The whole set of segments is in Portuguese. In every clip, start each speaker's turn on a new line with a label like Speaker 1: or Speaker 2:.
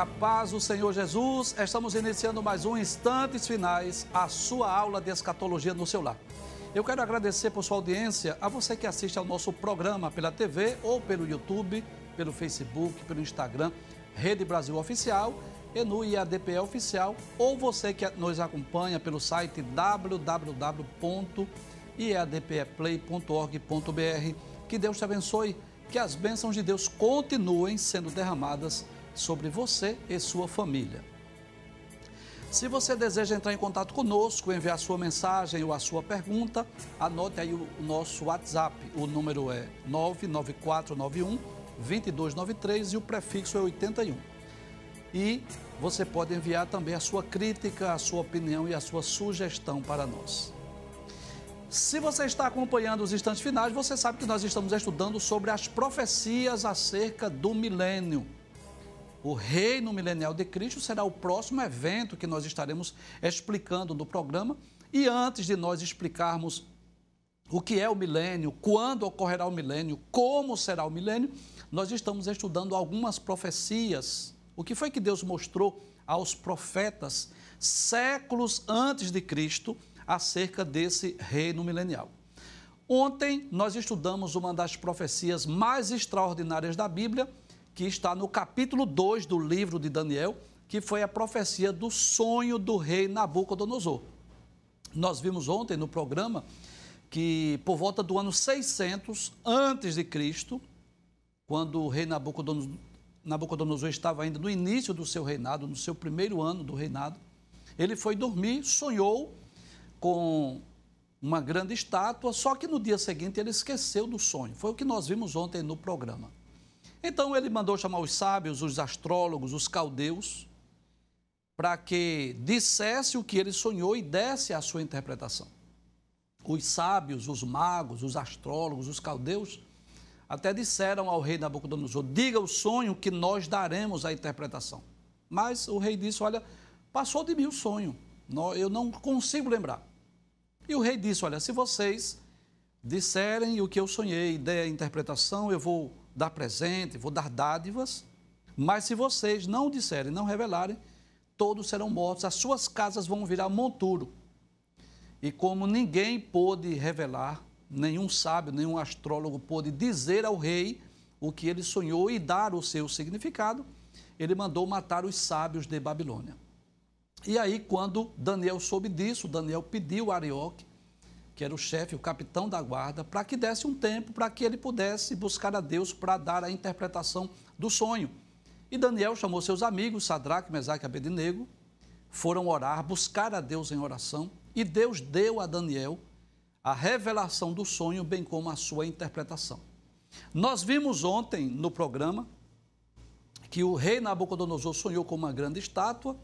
Speaker 1: A paz do Senhor Jesus, estamos iniciando mais um Instantes Finais, a sua aula de escatologia no seu lar. Eu quero agradecer por sua audiência, a você que assiste ao nosso programa pela TV ou pelo YouTube, pelo Facebook, pelo Instagram, Rede Brasil Oficial e no IADPE Oficial, ou você que nos acompanha pelo site www.iadpeplay.org.br. Que Deus te abençoe, que as bênçãos de Deus continuem sendo derramadas sobre você e sua família. Se você deseja entrar em contato conosco, enviar sua mensagem ou a sua pergunta, anote aí o nosso WhatsApp. O número é 99491 2293 e o prefixo é 81. E você pode enviar também a sua crítica, a sua opinião e a sua sugestão para nós. Se você está acompanhando os instantes finais, você sabe que nós estamos estudando sobre as profecias acerca do milênio. O reino milenial de Cristo será o próximo evento que nós estaremos explicando no programa. E antes de nós explicarmos o que é o milênio, quando ocorrerá o milênio, como será o milênio, nós estamos estudando algumas profecias. O que foi que Deus mostrou aos profetas séculos antes de Cristo acerca desse reino milenial? Ontem nós estudamos uma das profecias mais extraordinárias da Bíblia, que está no capítulo 2 do livro de Daniel, que foi a profecia do sonho do rei Nabucodonosor. Nós vimos ontem no programa que por volta do ano 600 antes de Cristo, quando o rei Nabucodonosor, Nabucodonosor estava ainda no início do seu reinado, no seu primeiro ano do reinado, ele foi dormir, sonhou com uma grande estátua, só que no dia seguinte ele esqueceu do sonho. Foi o que nós vimos ontem no programa. Então ele mandou chamar os sábios, os astrólogos, os caldeus, para que dissesse o que ele sonhou e desse a sua interpretação. Os sábios, os magos, os astrólogos, os caldeus, até disseram ao rei Nabucodonosor: diga o sonho que nós daremos a interpretação. Mas o rei disse: olha, passou de mim o sonho, eu não consigo lembrar. E o rei disse: olha, se vocês disserem o que eu sonhei, der a interpretação, eu vou dar presente, vou dar dádivas, mas se vocês não disserem, não revelarem, todos serão mortos, as suas casas vão virar monturo. E como ninguém pôde revelar, nenhum sábio, nenhum astrólogo pôde dizer ao rei o que ele sonhou e dar o seu significado, ele mandou matar os sábios de Babilônia. E aí, quando Daniel soube disso, Daniel pediu a Arioque que era o chefe, o capitão da guarda, para que desse um tempo para que ele pudesse buscar a Deus para dar a interpretação do sonho. E Daniel chamou seus amigos, Sadraque, Mesaque e Abednego, foram orar, buscar a Deus em oração, e Deus deu a Daniel a revelação do sonho, bem como a sua interpretação. Nós vimos ontem no programa que o rei Nabucodonosor sonhou com uma grande estátua,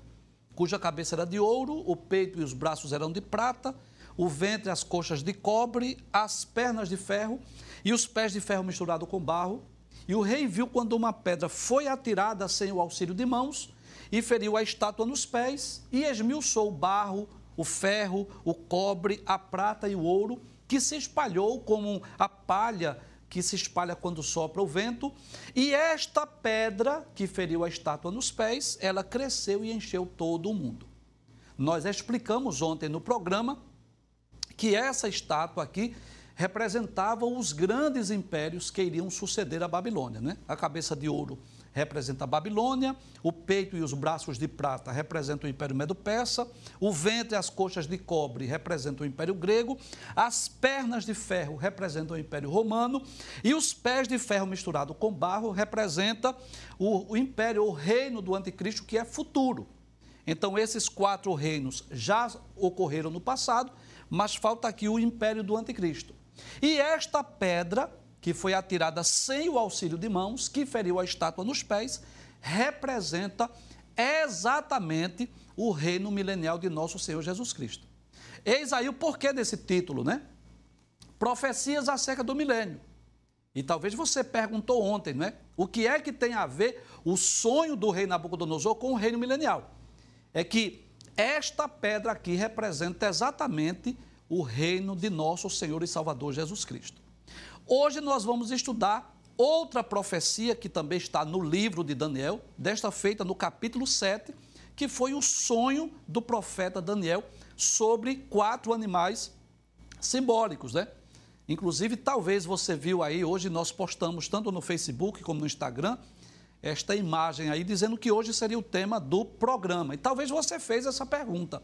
Speaker 1: cuja cabeça era de ouro, o peito e os braços eram de prata, o ventre, as coxas de cobre, as pernas de ferro e os pés de ferro misturado com barro. E o rei viu quando uma pedra foi atirada sem o auxílio de mãos e feriu a estátua nos pés e esmiuçou o barro, o ferro, o cobre, a prata e o ouro, que se espalhou como a palha que se espalha quando sopra o vento. E esta pedra que feriu a estátua nos pés, ela cresceu e encheu todo o mundo. Nós explicamos ontem no programa que essa estátua aqui representava os grandes impérios que iriam suceder a Babilônia. Né? A cabeça de ouro representa a Babilônia, o peito e os braços de prata representam o Império Medo-Persa, o ventre e as coxas de cobre representam o Império Grego, as pernas de ferro representam o Império Romano e os pés de ferro misturado com barro representa o, o Império, o reino do Anticristo que é futuro. Então, esses quatro reinos já ocorreram no passado mas falta aqui o império do anticristo. E esta pedra, que foi atirada sem o auxílio de mãos, que feriu a estátua nos pés, representa exatamente o reino milenial de nosso Senhor Jesus Cristo. Eis aí o porquê desse título, né? Profecias acerca do milênio. E talvez você perguntou ontem, não é? O que é que tem a ver o sonho do rei Nabucodonosor com o reino milenial? É que esta pedra aqui representa exatamente o reino de nosso Senhor e Salvador Jesus Cristo. Hoje nós vamos estudar outra profecia que também está no livro de Daniel, desta feita no capítulo 7, que foi o sonho do profeta Daniel sobre quatro animais simbólicos, né? Inclusive, talvez você viu aí, hoje nós postamos tanto no Facebook como no Instagram, esta imagem aí dizendo que hoje seria o tema do programa. E talvez você fez essa pergunta.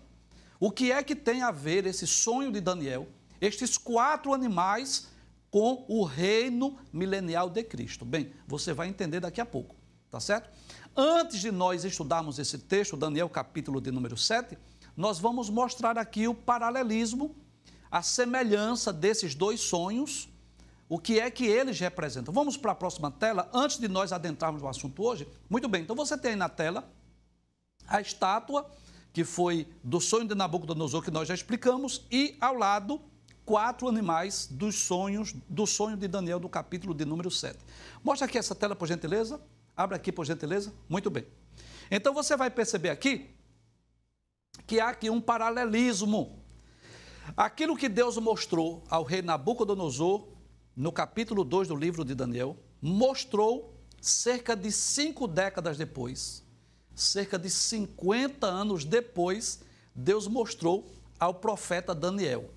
Speaker 1: O que é que tem a ver esse sonho de Daniel, estes quatro animais com o reino milenial de Cristo? Bem, você vai entender daqui a pouco, tá certo? Antes de nós estudarmos esse texto, Daniel capítulo de número 7, nós vamos mostrar aqui o paralelismo, a semelhança desses dois sonhos, o que é que eles representam. Vamos para a próxima tela, antes de nós adentrarmos no assunto hoje. Muito bem, então você tem aí na tela a estátua que foi do sonho de Nabucodonosor, que nós já explicamos, e ao lado, quatro animais dos sonhos, do sonho de Daniel, do capítulo de número 7. Mostra aqui essa tela, por gentileza. Abre aqui, por gentileza. Muito bem. Então você vai perceber aqui que há aqui um paralelismo. Aquilo que Deus mostrou ao rei Nabucodonosor, no capítulo 2 do livro de Daniel, mostrou cerca de cinco décadas depois, cerca de 50 anos depois, Deus mostrou ao profeta Daniel.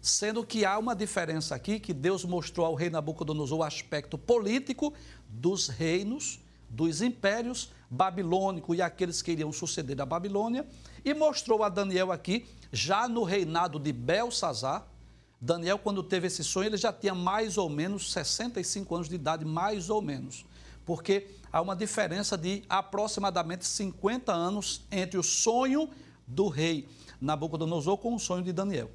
Speaker 1: Sendo que há uma diferença aqui, que Deus mostrou ao rei Nabucodonosor o aspecto político dos reinos, dos impérios babilônico e aqueles que iriam suceder a Babilônia, e mostrou a Daniel aqui, já no reinado de Belsazar, Daniel, quando teve esse sonho, ele já tinha mais ou menos 65 anos de idade, mais ou menos. Porque há uma diferença de aproximadamente 50 anos entre o sonho do rei Nabucodonosor com o sonho de Daniel.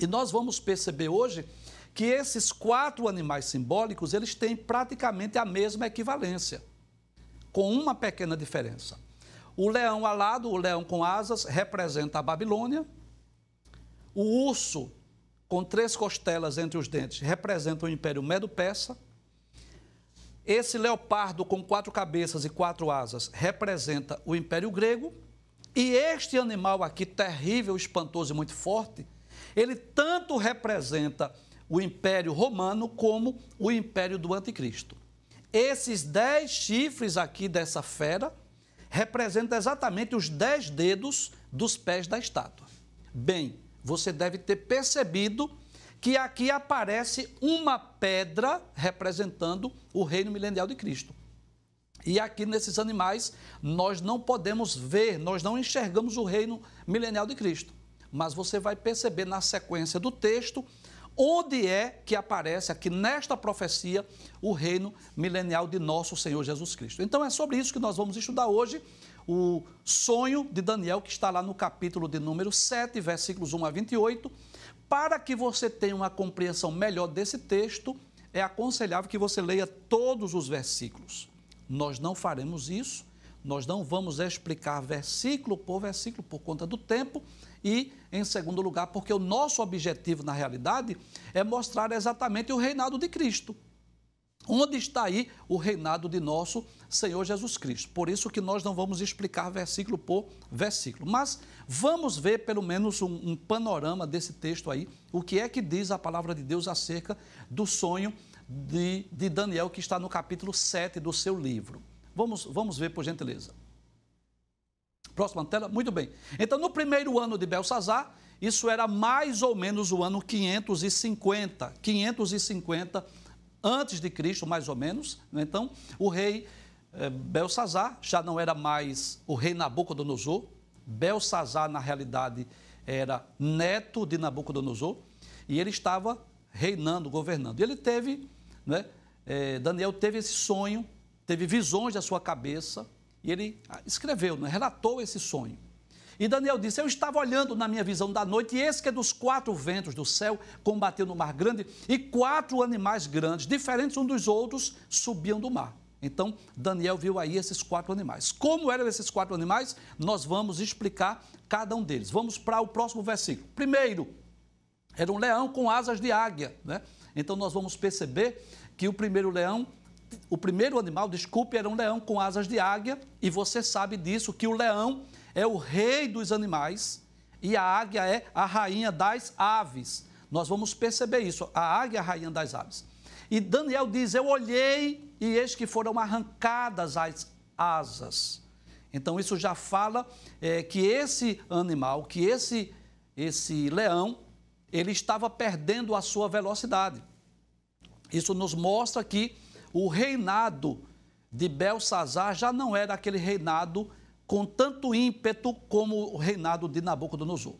Speaker 1: E nós vamos perceber hoje que esses quatro animais simbólicos, eles têm praticamente a mesma equivalência, com uma pequena diferença. O leão alado, o leão com asas, representa a Babilônia. O urso, com três costelas entre os dentes, representa o Império Medo-Persa. Esse leopardo com quatro cabeças e quatro asas representa o Império Grego. E este animal aqui, terrível, espantoso e muito forte, ele tanto representa o Império Romano como o Império do Anticristo. Esses dez chifres aqui dessa fera representam exatamente os dez dedos dos pés da estátua. Bem, você deve ter percebido que aqui aparece uma pedra representando o reino milenial de Cristo. E aqui nesses animais nós não podemos ver, nós não enxergamos o reino milenial de Cristo. Mas você vai perceber na sequência do texto onde é que aparece aqui nesta profecia o reino milenial de nosso Senhor Jesus Cristo. Então é sobre isso que nós vamos estudar hoje o sonho de Daniel, que está lá no capítulo de número 7, versículos 1 a 28 para que você tenha uma compreensão melhor desse texto, é aconselhável que você leia todos os versículos. Nós não faremos isso, nós não vamos explicar versículo por versículo por conta do tempo e, em segundo lugar, porque o nosso objetivo, na realidade, é mostrar exatamente o reinado de Cristo. Onde está aí o reinado de nosso Senhor Jesus Cristo? Por isso que nós não vamos explicar versículo por versículo, mas vamos ver pelo menos um, um, panorama desse texto aí, o que é que diz a palavra de Deus acerca do sonho de, de Daniel, que está no capítulo 7 do seu livro. Vamos, vamos ver, por gentileza. Próxima tela? Muito bem. Então, no primeiro ano de Belsazar, isso era mais ou menos o ano 550, 550 antes de Cristo, mais ou menos. Né? Então, o rei eh, Belsazar já não era mais o rei Nabucodonosor. Belsazar, na realidade, era neto de Nabucodonosor e ele estava reinando, governando. E ele teve, né, eh, Daniel teve esse sonho, teve visões da sua cabeça e ele ah, escreveu, né, relatou esse sonho. E Daniel disse: Eu estava olhando na minha visão da noite, e esse que é dos quatro ventos do céu combateu no mar grande, e quatro animais grandes, diferentes uns dos outros, subiam do mar. Então, Daniel viu aí esses quatro animais. Como eram esses quatro animais? Nós vamos explicar cada um deles. Vamos para o próximo versículo. Primeiro, era um leão com asas de águia. Né? Então, nós vamos perceber que o primeiro leão, o primeiro animal, desculpe, era um leão com asas de águia, e você sabe disso, que o leão é o rei dos animais e a águia é a rainha das aves. Nós vamos perceber isso. A águia é a rainha das aves. E Daniel diz: Eu olhei e eis que foram arrancadas as asas. Então, isso já fala é, que esse animal, que esse, esse leão, ele estava perdendo a sua velocidade. Isso nos mostra que o reinado de Belsazar já não era aquele reinado com tanto ímpeto como o reinado de Nabucodonosor.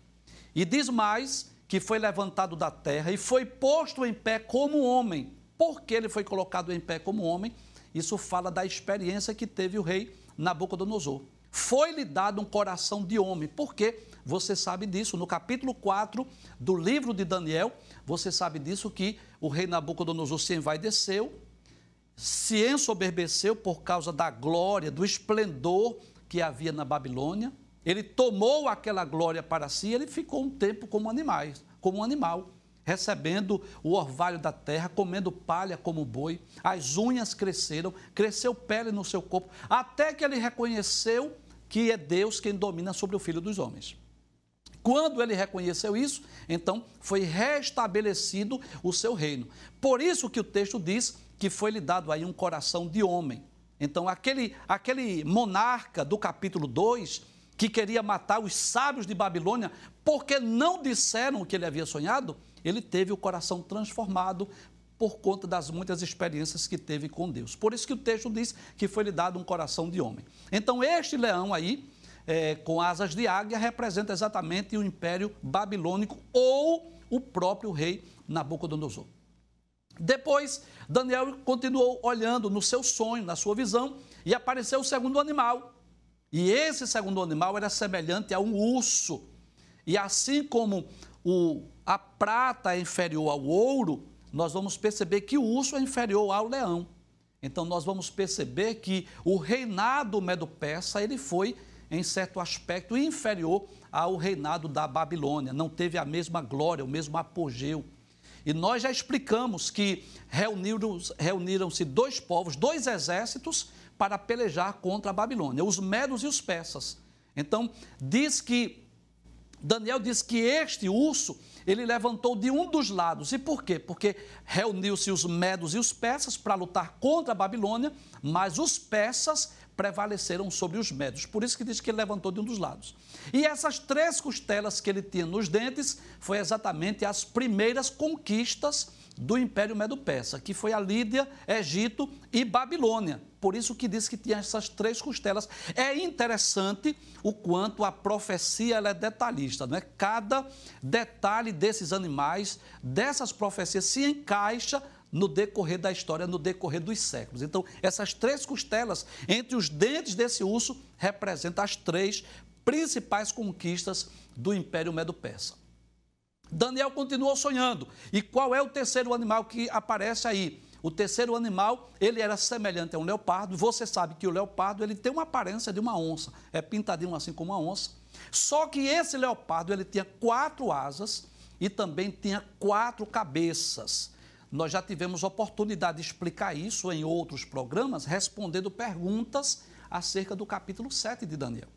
Speaker 1: E diz mais que foi levantado da terra e foi posto em pé como homem. Por que ele foi colocado em pé como homem? Isso fala da experiência que teve o rei Nabucodonosor. Foi-lhe dado um coração de homem. Por quê? Você sabe disso. No capítulo 4 do livro de Daniel, você sabe disso que o rei Nabucodonosor se envaideceu, se ensoberbeceu por causa da glória, do esplendor que havia na Babilônia. Ele tomou aquela glória para si, ele ficou um tempo como animais, como um animal, recebendo o orvalho da terra, comendo palha como boi. As unhas cresceram, cresceu pele no seu corpo, até que ele reconheceu que é Deus quem domina sobre o filho dos homens. Quando ele reconheceu isso, então foi restabelecido o seu reino. Por isso que o texto diz que foi lhe dado aí um coração de homem. Então, aquele, aquele monarca do capítulo 2, que queria matar os sábios de Babilônia, porque não disseram o que ele havia sonhado, ele teve o coração transformado por conta das muitas experiências que teve com Deus. Por isso que o texto diz que foi lhe dado um coração de homem. Então, este leão aí, é, com asas de águia, representa exatamente o império babilônico ou o próprio rei Nabucodonosor. Depois, Daniel continuou olhando no seu sonho, na sua visão, e apareceu o segundo animal. E esse segundo animal era semelhante a um urso. E assim como o, a prata é inferior ao ouro, nós vamos perceber que o urso é inferior ao leão. Então nós vamos perceber que o reinado medo-persa ele foi em certo aspecto inferior ao reinado da Babilônia, não teve a mesma glória, o mesmo apogeu. E nós já explicamos que reuniram-se dois povos, dois exércitos, para pelejar contra a Babilônia, os medos e os persas. Então, diz que, Daniel diz que este urso, ele levantou de um dos lados. E por quê? Porque reuniu-se os medos e os persas para lutar contra a Babilônia, mas os persas prevaleceram sobre os médios. Por isso que diz que ele levantou de um dos lados. E essas três costelas que ele tinha nos dentes foi exatamente as primeiras conquistas do Império Medo-Persa, que foi a Lídia, Egito e Babilônia. Por isso que diz que tinha essas três costelas. É interessante o quanto a profecia é detalhista, não é? Cada detalhe desses animais, dessas profecias se encaixa no decorrer da história, no decorrer dos séculos. Então, essas três costelas entre os dentes desse urso representam as três principais conquistas do Império Medo-Persa. Daniel continuou sonhando. E qual é o terceiro animal que aparece aí? O terceiro animal, ele era semelhante a um leopardo. Você sabe que o leopardo, ele tem uma aparência de uma onça. É pintadinho assim como uma onça. Só que esse leopardo, ele tinha quatro asas e também tinha quatro cabeças. Nós já tivemos oportunidade de explicar isso em outros programas, respondendo perguntas acerca do capítulo 7 de Daniel.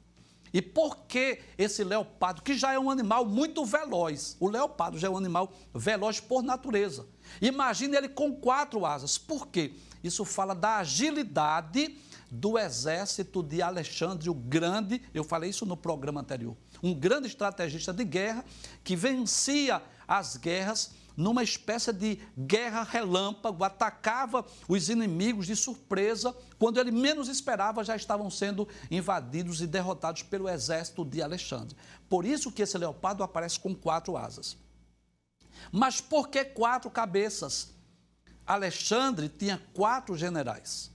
Speaker 1: E por que esse leopardo, que já é um animal muito veloz, o leopardo já é um animal veloz por natureza. Imagine ele com quatro asas. Por quê? Isso fala da agilidade do exército de Alexandre o Grande. Eu falei isso no programa anterior. Um grande estrategista de guerra que vencia as guerras numa espécie de guerra relâmpago, atacava os inimigos de surpresa, quando ele menos esperava, já estavam sendo invadidos e derrotados pelo exército de Alexandre. Por isso que esse leopardo aparece com quatro asas. Mas por que quatro cabeças? Alexandre tinha quatro generais.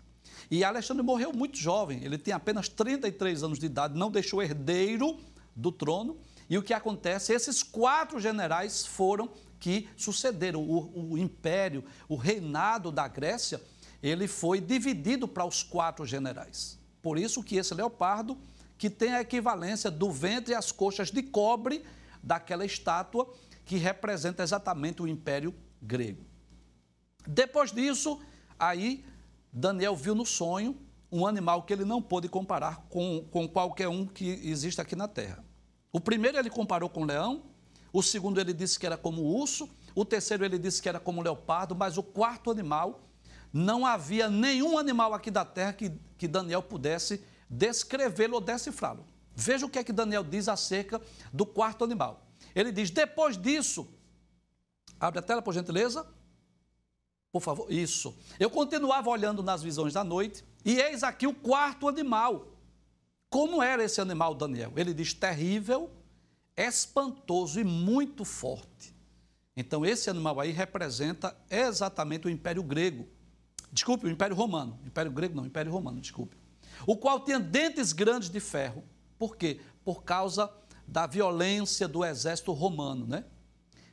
Speaker 1: E Alexandre morreu muito jovem, ele tinha apenas 33 anos de idade, não deixou herdeiro do trono. E o que acontece? Esses quatro generais foram que sucederam. O, o império, o reinado da Grécia, ele foi dividido para os quatro generais. Por isso que esse leopardo, que tem a equivalência do ventre e as coxas de cobre daquela estátua que representa exatamente o império grego. Depois disso, aí Daniel viu no sonho um animal que ele não pôde comparar com, com qualquer um que existe aqui na terra. O primeiro ele comparou com o leão, o segundo ele disse que era como urso, O terceiro ele disse que era como leopardo, mas o quarto animal, não havia nenhum animal aqui da terra que, que Daniel pudesse descrevê-lo ou decifrá-lo. Veja o que é que Daniel diz acerca do quarto animal. Ele diz: depois disso, abre a tela por gentileza. Por favor, isso. Eu continuava olhando nas visões da noite, e eis aqui o quarto animal. Como era esse animal, Daniel? Ele diz: terrível, espantoso e muito forte. Então, esse animal aí representa exatamente o Império Grego. Desculpe, o Império Romano. Império Grego não, Império Romano, desculpe. O qual tinha dentes grandes de ferro. Por quê? Por causa da violência do exército romano, né?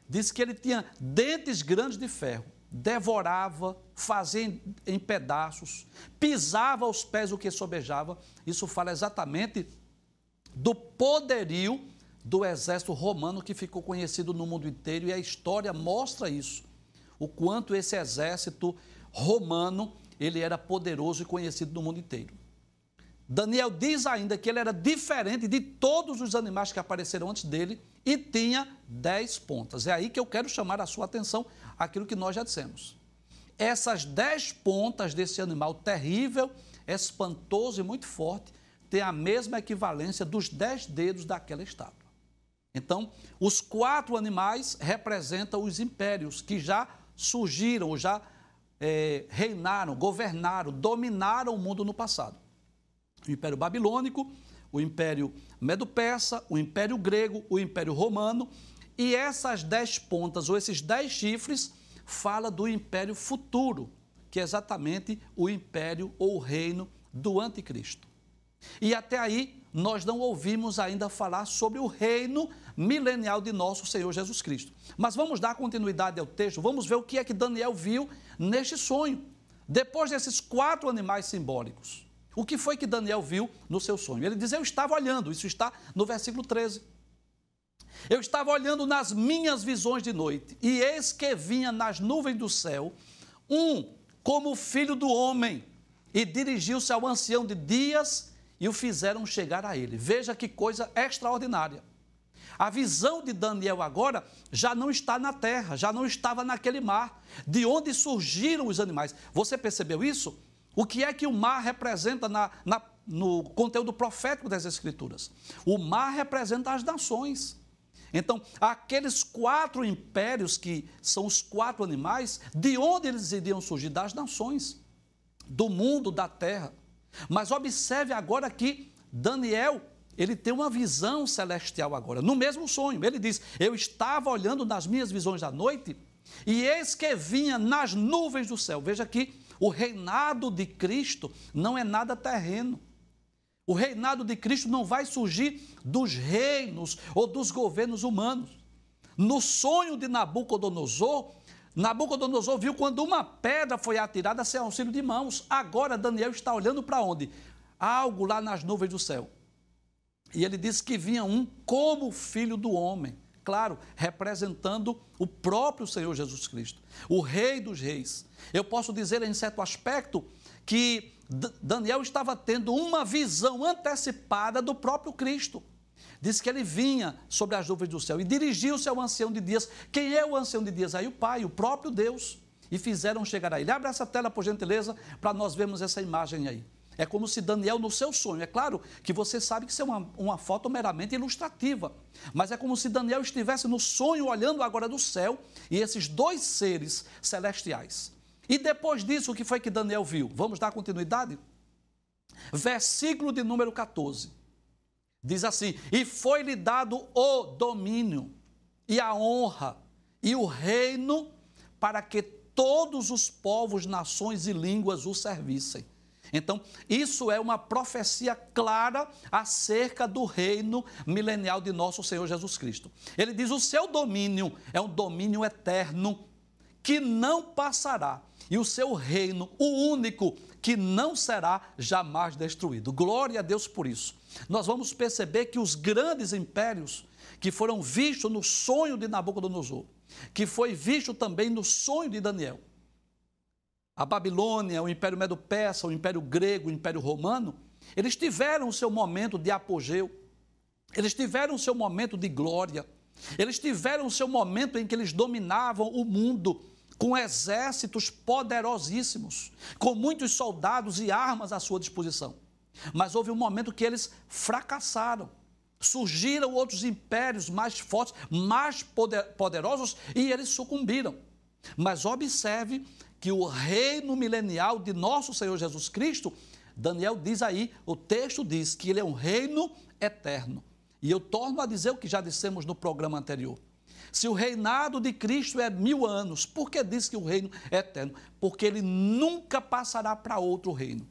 Speaker 1: Diz que ele tinha dentes grandes de ferro devorava, fazia em, pedaços, pisava aos pés o que sobejava. Isso fala exatamente do poderio do exército romano que ficou conhecido no mundo inteiro e a história mostra isso. O quanto esse exército romano, ele era poderoso e conhecido no mundo inteiro. Daniel diz ainda que ele era diferente de todos os animais que apareceram antes dele e tinha dez pontas. É aí que eu quero chamar a sua atenção aquilo que nós já dissemos. Essas dez pontas desse animal terrível, espantoso e muito forte, têm a mesma equivalência dos dez dedos daquela estátua. Então, os quatro animais representam os impérios que já surgiram, já é, reinaram, governaram, dominaram o mundo no passado. O Império Babilônico, o Império Medo-Persa, o Império Grego, o Império Romano e essas dez pontas, ou esses dez chifres, fala do império futuro, que é exatamente o império ou reino do anticristo. E até aí nós não ouvimos ainda falar sobre o reino milenial de nosso Senhor Jesus Cristo. Mas vamos dar continuidade ao texto, vamos ver o que é que Daniel viu neste sonho. Depois desses quatro animais simbólicos, o que foi que Daniel viu no seu sonho? Ele diz: Eu estava olhando, isso está no versículo 13. Eu estava olhando nas minhas visões de noite, e eis que vinha nas nuvens do céu um como filho do homem, e dirigiu-se ao ancião de dias e o fizeram chegar a ele. Veja que coisa extraordinária. A visão de Daniel agora já não está na terra, já não estava naquele mar, de onde surgiram os animais. Você percebeu isso? O que é que o mar representa na, na, no conteúdo profético das Escrituras? O mar representa as nações. Então, aqueles quatro impérios que são os quatro animais, de onde eles iriam surgir? Das nações, do mundo, da terra. Mas observe agora que Daniel, ele tem uma visão celestial agora, no mesmo sonho. Ele diz: Eu estava olhando nas minhas visões da noite, e eis que vinha nas nuvens do céu. Veja que o reinado de Cristo não é nada terreno. O reinado de Cristo não vai surgir dos reinos ou dos governos humanos. No sonho de Nabucodonosor, Nabucodonosor viu quando uma pedra foi atirada sem auxílio de mãos. Agora Daniel está olhando para onde? Algo lá nas nuvens do céu. E ele disse que vinha um como filho do homem. Claro, representando o próprio Senhor Jesus Cristo, o Rei dos Reis. Eu posso dizer, em certo aspecto, que Daniel estava tendo uma visão antecipada do próprio Cristo. Diz que ele vinha sobre as nuvens do céu e dirigiu-se ao ancião de dias. Quem é o ancião de dias? Aí o Pai, o próprio Deus. E fizeram chegar a ele. Abre essa tela, por gentileza, para nós vermos essa imagem aí. É como se Daniel, no seu sonho, é claro que você sabe que isso é uma, uma foto meramente ilustrativa, mas é como se Daniel estivesse no sonho olhando agora do céu e esses dois seres celestiais e depois disso, o que foi que Daniel viu? Vamos dar continuidade? Versículo de número 14. Diz assim: E foi-lhe dado o domínio, e a honra, e o reino, para que todos os povos, nações e línguas o servissem. Então, isso é uma profecia clara acerca do reino milenial de nosso Senhor Jesus Cristo. Ele diz: o seu domínio é um domínio eterno que não passará e o seu reino, o único que não será jamais destruído. Glória a Deus por isso. Nós vamos perceber que os grandes impérios que foram vistos no sonho de Nabucodonosor, que foi visto também no sonho de Daniel, a Babilônia, o Império Medo-Persa, o Império Grego, o Império Romano, eles tiveram o seu momento de apogeu, eles tiveram o seu momento de glória, Eles tiveram o seu momento em que eles dominavam o mundo com exércitos poderosíssimos, com muitos soldados e armas à sua disposição. Mas houve um momento que eles fracassaram. Surgiram outros impérios mais fortes, mais poder, poderosos e eles sucumbiram. Mas observe que o reino milenial de nosso Senhor Jesus Cristo, Daniel diz aí, o texto diz que ele é um reino eterno. E eu torno a dizer o que já dissemos no programa anterior. Se o reinado de Cristo é mil anos, por que diz que o reino é eterno? Porque ele nunca passará para outro reino.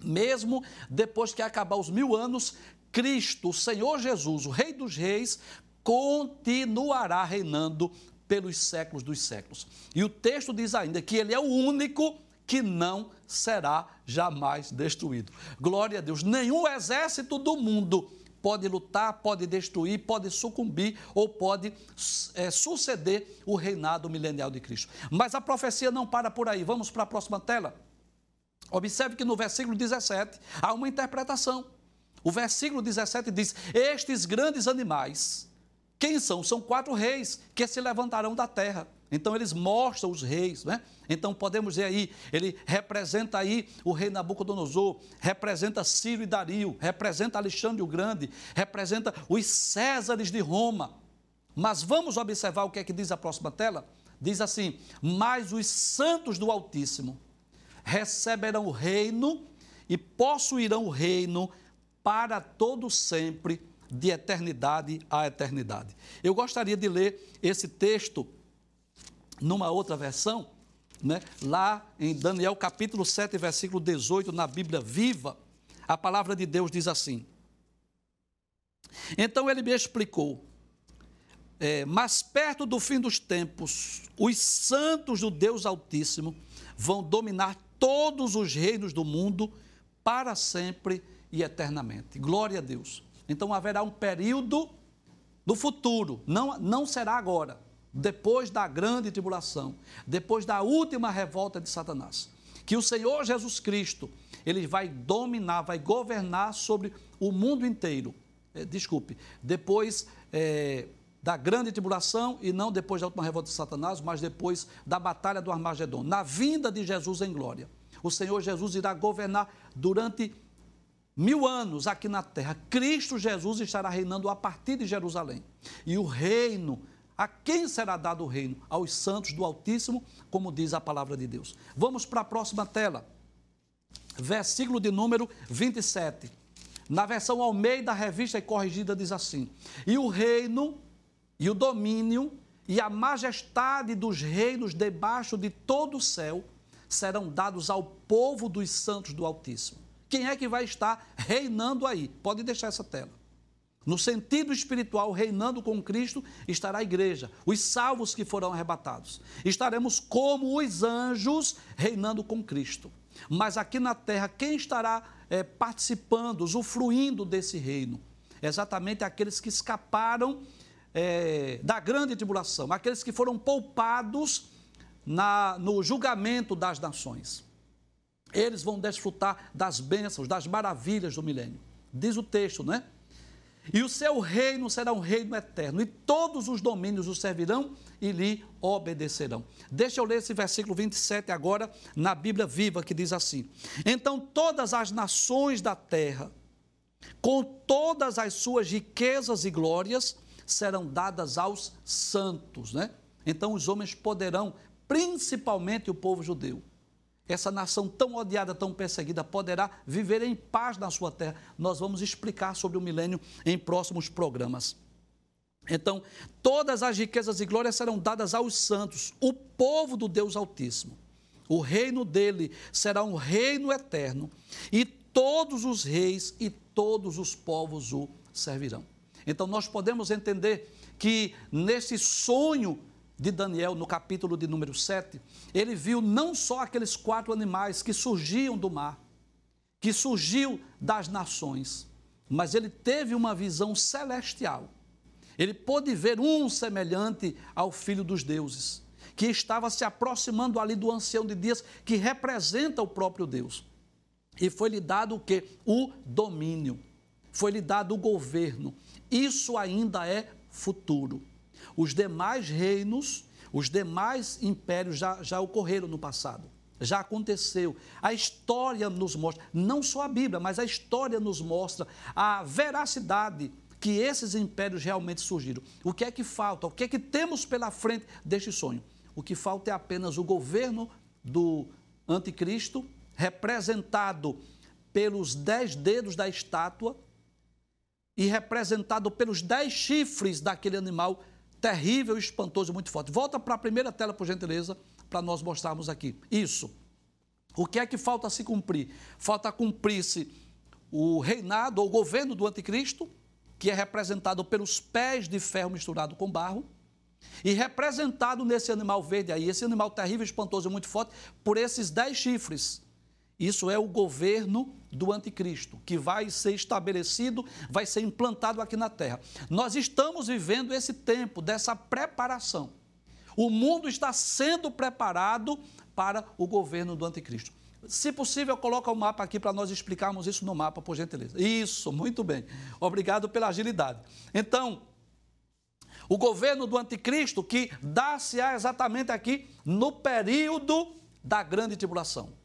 Speaker 1: Mesmo depois que acabar os mil anos, Cristo, o Senhor Jesus, o Rei dos Reis, continuará reinando pelos séculos dos séculos. E o texto diz ainda que ele é o único que não será jamais destruído. Glória a Deus. Nenhum exército do mundo pode lutar, pode destruir, pode sucumbir ou pode é, suceder o reinado milenial de Cristo. Mas a profecia não para por aí. Vamos para a próxima tela. Observe que no versículo 17 há uma interpretação. O versículo 17 diz: Estes grandes animais, quem são? São quatro reis que se levantarão da terra. Então eles mostram os reis, né? Então podemos dizer aí, ele representa aí o rei Nabucodonosor, representa Ciro e Dario, representa Alexandre o Grande, representa os Césares de Roma. Mas vamos observar o que é que diz a próxima tela? Diz assim: Mas os santos do Altíssimo receberão o reino e possuirão o reino para todo sempre, de eternidade a eternidade. Eu gostaria de ler esse texto numa outra versão, né? lá em Daniel capítulo 7, versículo 18, na Bíblia viva, a palavra de Deus diz assim. Então ele me explicou, é, mas perto do fim dos tempos, os santos do Deus Altíssimo vão dominar todos os reinos do mundo para sempre e eternamente. Glória a Deus. Então haverá um período no futuro, não, não será agora, depois da grande tribulação, depois da última revolta de Satanás, que o Senhor Jesus Cristo, ele vai dominar, vai governar sobre o mundo inteiro. É, desculpe, depois é, da grande tribulação e não depois da última revolta de Satanás, mas depois da batalha do Armagedon, na vinda de Jesus em glória. O Senhor Jesus irá governar durante mil anos aqui na terra. Cristo Jesus estará reinando a partir de Jerusalém. E o reino a quem será dado o reino? Aos santos do Altíssimo, como diz a palavra de Deus. Vamos para a próxima tela. Versículo de número 27. Na versão Almeida, revista e corrigida, diz assim: E o reino, e o domínio, e a majestade dos reinos debaixo de todo o céu serão dados ao povo dos santos do Altíssimo. Quem é que vai estar reinando aí? Pode deixar essa tela. No sentido espiritual, reinando com Cristo, estará a igreja, os salvos que foram arrebatados. Estaremos como os anjos reinando com Cristo. Mas aqui na terra, quem estará é, participando, usufruindo desse reino? Exatamente aqueles que escaparam é, da grande tribulação, aqueles que foram poupados na, no julgamento das nações. Eles vão desfrutar das bênçãos, das maravilhas do milênio. Diz o texto, não é? E o seu reino será um reino eterno, e todos os domínios o servirão e lhe obedecerão. Deixa eu ler esse versículo 27 agora na Bíblia Viva, que diz assim: Então todas as nações da terra, com todas as suas riquezas e glórias, serão dadas aos santos, né? Então os homens poderão, principalmente o povo judeu, essa nação tão odiada, tão perseguida, poderá viver em paz na sua terra. Nós vamos explicar sobre o milênio em próximos programas. Então, todas as riquezas e glórias serão dadas aos santos, o povo do Deus Altíssimo. O reino dele será um reino eterno, e todos os reis e todos os povos o servirão. Então, nós podemos entender que nesse sonho de Daniel, no capítulo de número 7, ele viu não só aqueles quatro animais que surgiam do mar, que surgiu das nações, mas ele teve uma visão celestial. Ele pôde ver um semelhante ao Filho dos Deuses, que estava se aproximando ali do ancião de dias, que representa o próprio Deus. E foi-lhe dado o que? O domínio. Foi-lhe dado o governo. Isso ainda é futuro. Os demais reinos, os demais impérios já, já ocorreram no passado. Já aconteceu. A história nos mostra, não só a Bíblia, mas a história nos mostra a veracidade que esses impérios realmente surgiram. O que é que falta? O que é que temos pela frente deste sonho? O que falta é apenas o governo do anticristo, representado pelos dez dedos da estátua e representado pelos dez chifres daquele animal terrível, espantoso muito forte. Volta para a primeira tela, por gentileza, para nós mostrarmos aqui. Isso. O que é que falta se cumprir? Falta cumprir-se o reinado ou o governo do anticristo, que é representado pelos pés de ferro misturado com barro, e representado nesse animal verde aí, esse animal terrível, espantoso e muito forte, por esses dez chifres. Isso é o governo do anticristo, que vai ser estabelecido, vai ser implantado aqui na terra. Nós estamos vivendo esse tempo dessa preparação. O mundo está sendo preparado para o governo do anticristo. Se possível, coloca o mapa aqui para nós explicarmos isso no mapa, por gentileza. Isso, muito bem. Obrigado pela agilidade. Então, o governo do anticristo que dá-se-á exatamente aqui no período da grande tribulação.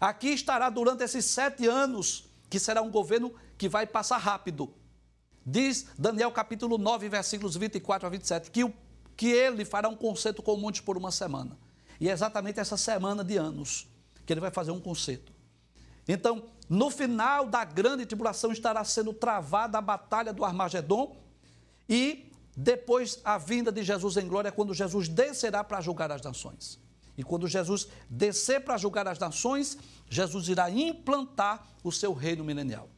Speaker 1: Aqui estará durante esses sete anos, que será um governo que vai passar rápido. Diz Daniel capítulo 9, versículos 24 a 27, que, o, que ele fará um concerto com monte por uma semana. E é exatamente essa semana de anos que ele vai fazer um concerto. Então, no final da grande tribulação estará sendo travada a batalha do Armagedon e depois a vinda de Jesus em glória, quando Jesus descerá para julgar as nações. E quando Jesus descer para julgar as nações, Jesus irá implantar o seu reino milenial.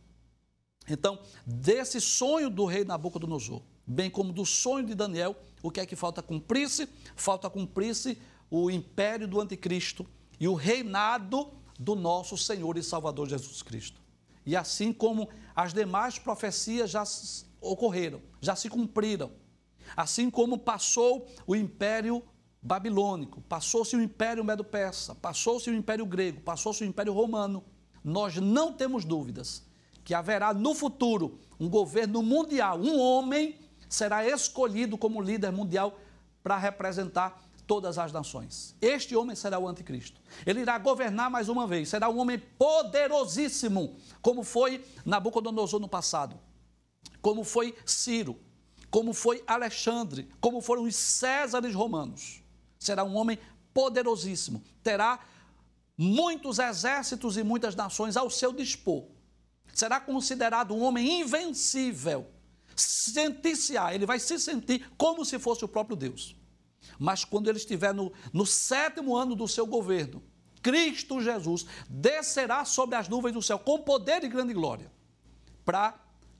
Speaker 1: Então, desse sonho do rei Nabucodonosor, bem como do sonho de Daniel, o que é que falta cumprir-se? Falta cumprir-se o império do anticristo e o reinado do nosso Senhor e Salvador Jesus Cristo. E assim como as demais profecias já ocorreram, já se cumpriram. Assim como passou o Império Babilônico, passou-se o Império Medo-Persa, passou-se o Império Grego, passou-se o Império Romano, nós não temos dúvidas que haverá no futuro um governo mundial, um homem será escolhido como líder mundial para representar todas as nações. Este homem será o anticristo. Ele irá governar mais uma vez, será um homem poderosíssimo, como foi Nabucodonosor no passado, como foi Ciro, como foi Alexandre, como foram os Césares romanos. Será um homem poderosíssimo, terá muitos exércitos e muitas nações ao seu dispor. Será considerado um homem invencível. Sentir-se ele vai se sentir como se fosse o próprio Deus. Mas quando ele estiver no, no sétimo ano do seu governo, Cristo Jesus descerá sobre as nuvens do céu com poder e grande glória para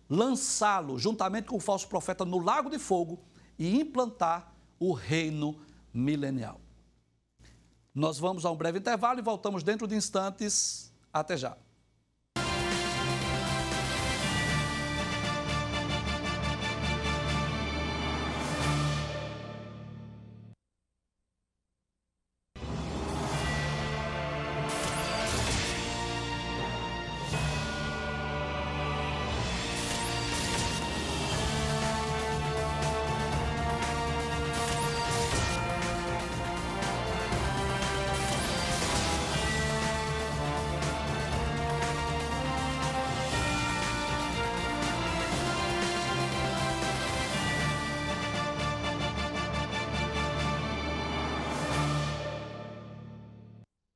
Speaker 1: lançá-lo juntamente com o falso profeta no lago de fogo e implantar o reino milenial. Nós vamos a um breve intervalo e voltamos dentro de instantes. Até já.